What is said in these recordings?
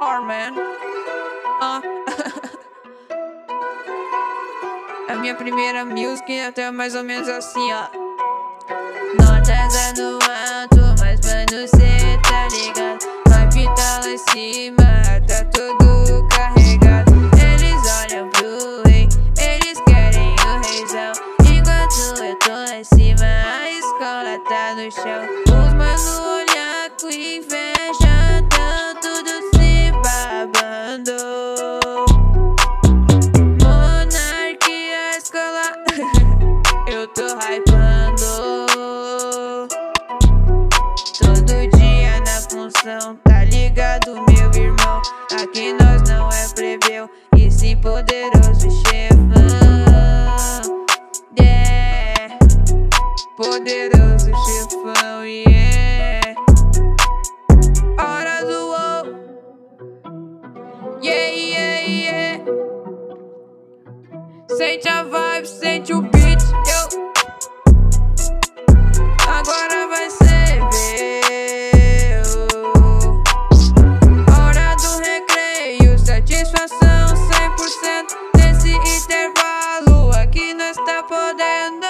hard, man. Uh. A minha primeira music até mais ou menos assim, ó. Notas no alto, mas mano, cê tá ligado? Vai pintar lá em cima, tá tudo carregado. Eles olham pro rei, eles querem o reizão. Enquanto eu tô em cima, a escola tá no chão. Os mano com inveja, tão tudo se babando. Monarquia, escola, eu tô hypando. Todo dia na função, tá ligado, meu irmão? Aqui nós não é plebeu, e sim poderoso chefão. Yeah, poderoso chefão, yeah. Sente a vibe, sente o beat, yo. Agora vai ser meu. Hora do recreio, satisfação 100% nesse intervalo. Aqui nós tá podendo.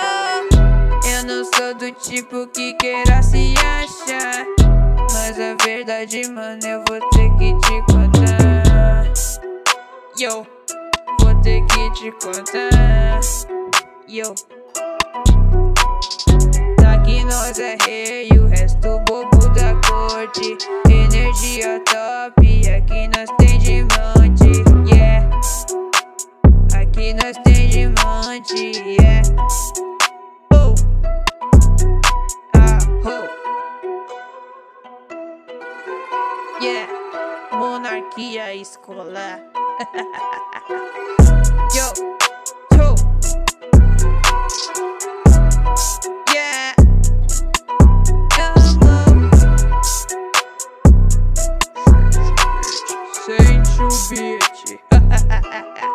Eu não sou do tipo que queira se achar. Mas a verdade, mano, eu vou ter que te contar. Yo. Daqui nós é rei, o resto bobo da corte. Energia top, aqui nós tem diamante, yeah. Aqui nós tem diamante, yeah. Oh. Ah, oh. Yeah. Monarquia escolar. Yo, yo. Sente o beat.